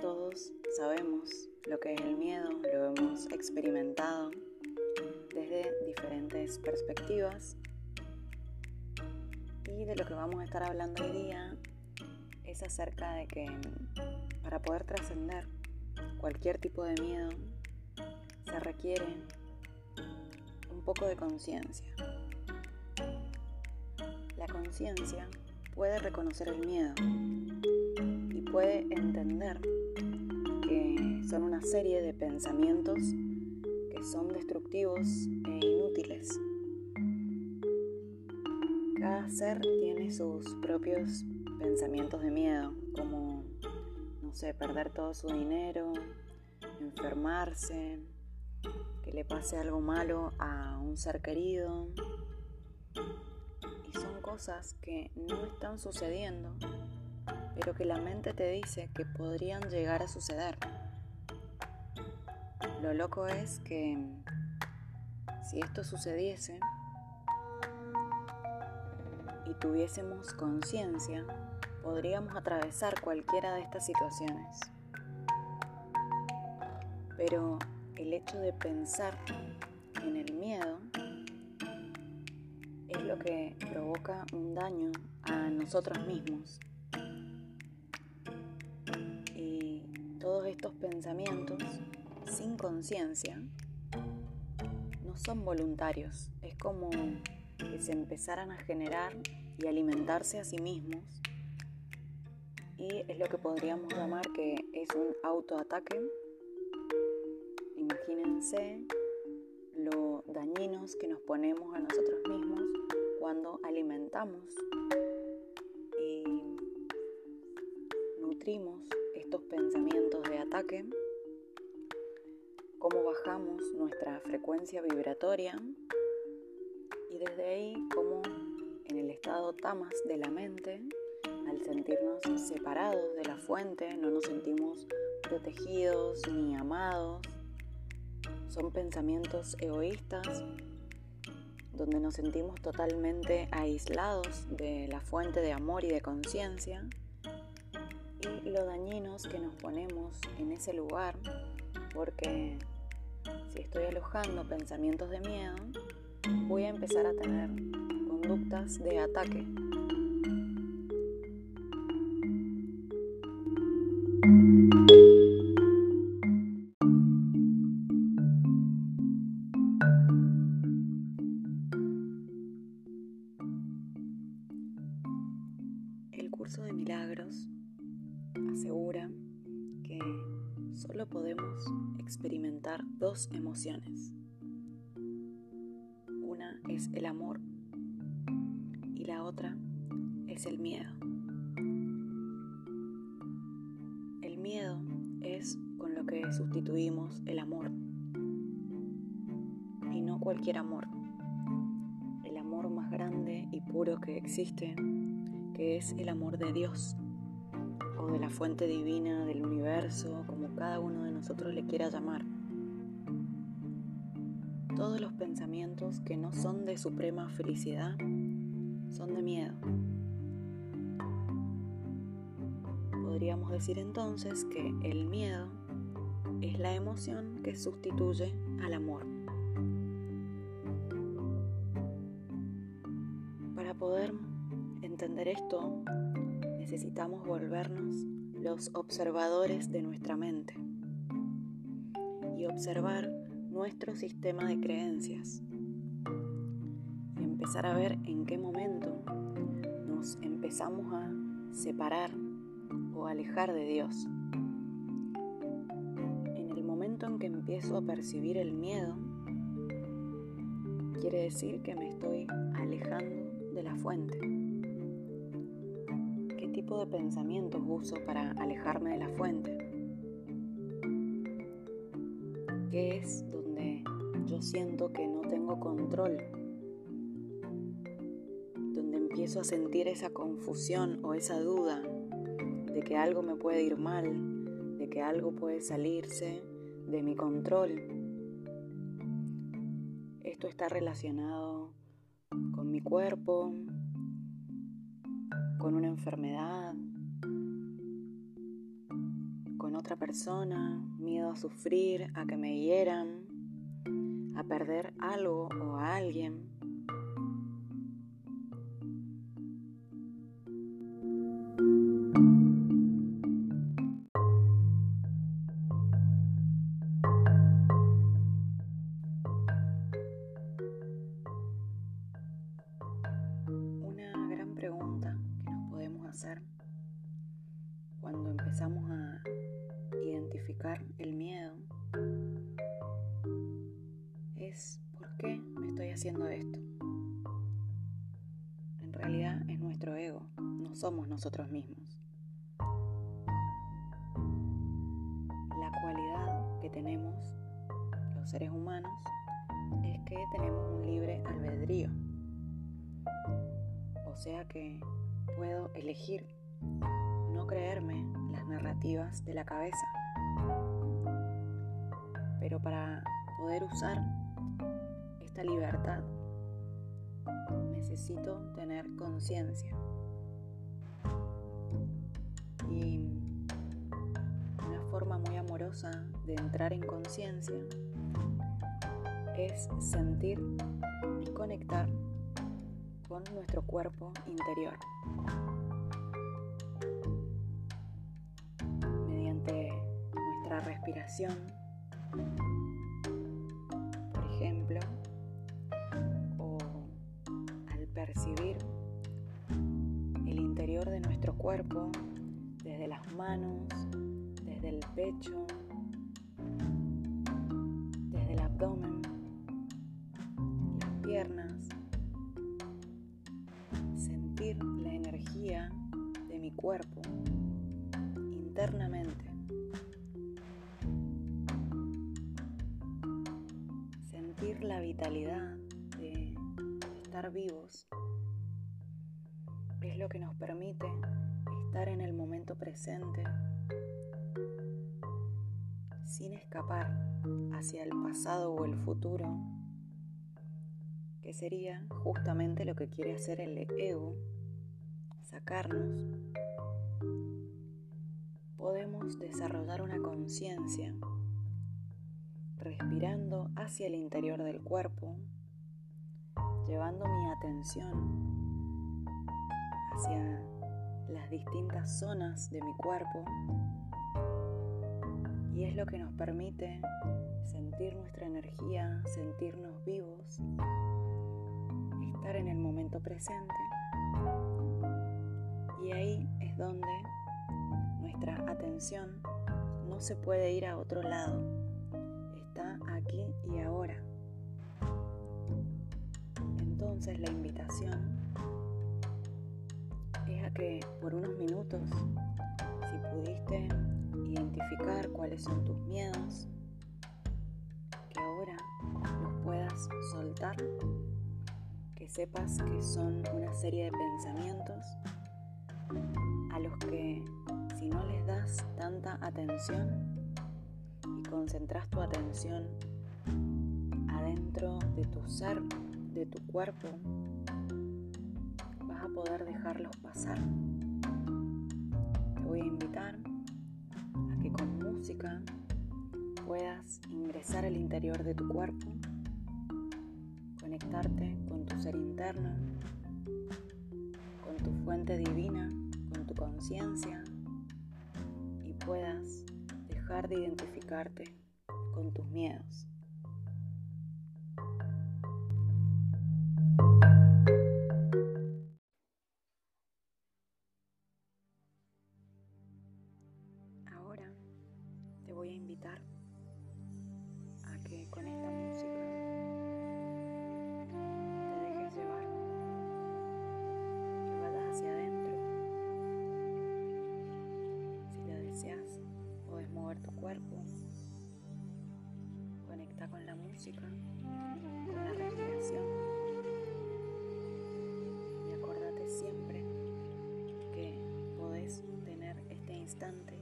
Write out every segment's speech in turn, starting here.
todos sabemos lo que es el miedo, lo hemos experimentado desde diferentes perspectivas y de lo que vamos a estar hablando hoy día es acerca de que para poder trascender cualquier tipo de miedo se requiere un poco de conciencia. La conciencia puede reconocer el miedo puede entender que son una serie de pensamientos que son destructivos e inútiles. Cada ser tiene sus propios pensamientos de miedo, como, no sé, perder todo su dinero, enfermarse, que le pase algo malo a un ser querido. Y son cosas que no están sucediendo, pero que la mente te dice que podrían llegar a suceder. Lo loco es que si esto sucediese y tuviésemos conciencia, podríamos atravesar cualquiera de estas situaciones. Pero el hecho de pensar en el miedo es lo que provoca un daño a nosotros mismos. Estos pensamientos sin conciencia no son voluntarios. Es como que se empezaran a generar y alimentarse a sí mismos y es lo que podríamos llamar que es un autoataque. Imagínense lo dañinos que nos ponemos a nosotros mismos cuando alimentamos y nutrimos pensamientos de ataque, cómo bajamos nuestra frecuencia vibratoria y desde ahí cómo en el estado tamas de la mente al sentirnos separados de la fuente, no nos sentimos protegidos ni amados. Son pensamientos egoístas donde nos sentimos totalmente aislados de la fuente de amor y de conciencia y lo dañinos que nos ponemos en ese lugar porque si estoy alojando pensamientos de miedo, voy a empezar a tener conductas de ataque emociones. Una es el amor y la otra es el miedo. El miedo es con lo que sustituimos el amor y no cualquier amor. El amor más grande y puro que existe que es el amor de Dios o de la fuente divina del universo, como cada uno de nosotros le quiera llamar. Todos los pensamientos que no son de suprema felicidad son de miedo. Podríamos decir entonces que el miedo es la emoción que sustituye al amor. Para poder entender esto, necesitamos volvernos los observadores de nuestra mente y observar nuestro sistema de creencias y empezar a ver en qué momento nos empezamos a separar o alejar de Dios. En el momento en que empiezo a percibir el miedo, quiere decir que me estoy alejando de la fuente tipo de pensamientos uso para alejarme de la fuente? ¿Qué es yo siento que no tengo control? Donde empiezo a sentir esa confusión o esa duda de que algo me puede ir mal, de que algo puede salirse de mi control. esto está relacionado con mi cuerpo, con una enfermedad, con otra persona, miedo a sufrir, a que me hieran, a perder algo o a alguien. cuando empezamos a identificar el miedo ¿por qué me estoy haciendo esto? En realidad es nuestro ego, no somos nosotros mismos. La cualidad que tenemos los seres humanos es que tenemos un libre albedrío. O sea que puedo elegir no creerme las narrativas de la cabeza. Pero para poder usar esta libertad necesito tener conciencia. Y una forma muy amorosa de entrar en conciencia es sentir y conectar con nuestro cuerpo interior. respiración, al percibir el interior de nuestro cuerpo desde las manos, desde el pecho, desde el abdomen, las piernas, sentir la energía de mi cuerpo internamente. la vitalidad estar vivos es lo que nos permite estar en el momento presente sin escapar hacia el pasado o el futuro, que sería justamente lo que quiere hacer el ego, sacarnos, podemos desarrollar una conciencia respirando hacia el interior del cuerpo, llevando mi atención hacia las distintas zonas de mi cuerpo y es lo que nos permite sentir nuestra energía, sentirnos vivos, estar en el momento presente. Y ahí es donde nuestra atención no se puede ir a otro lado, está aquí y ahora. Entonces la invitación es a que por unos minutos, si pudiste identificar cuáles son tus miedos, que ahora los puedas soltar, que sepas que son una serie de pensamientos a los que si no les das tanta atención, concentras tu atención adentro de tu ser, de tu cuerpo, vas a poder dejarlos pasar. Te voy a invitar a que con música puedas ingresar al interior de tu cuerpo, conectarte con tu ser interno, con tu fuente divina, con tu conciencia y puedas dejar de identificarte con tus miedos. Cuerpo. Conecta con la música, con la respiración. Y acordate siempre que podés tener este instante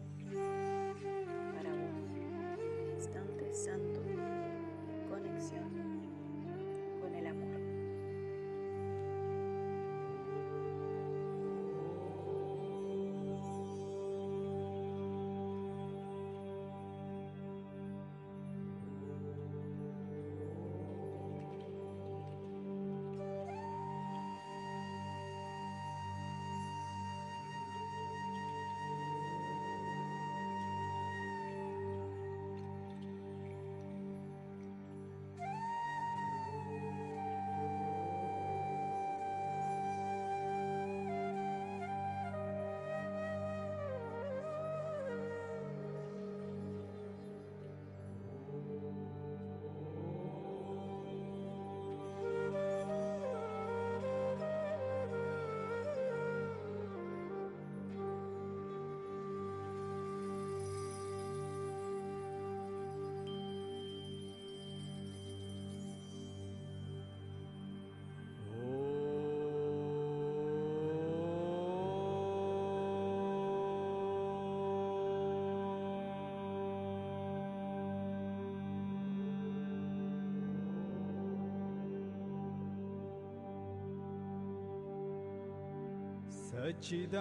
para vos, un instante santo सच्चिदानन्द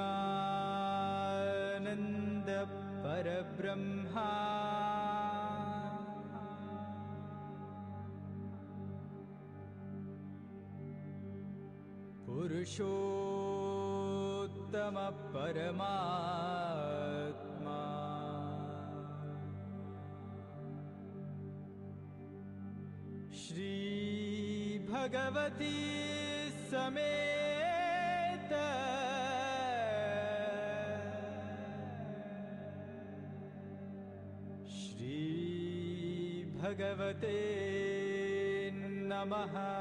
परब्रह्मा पुरुषोत्तमपरमात्मा। श्रीभगवती समेत भगवते नमः।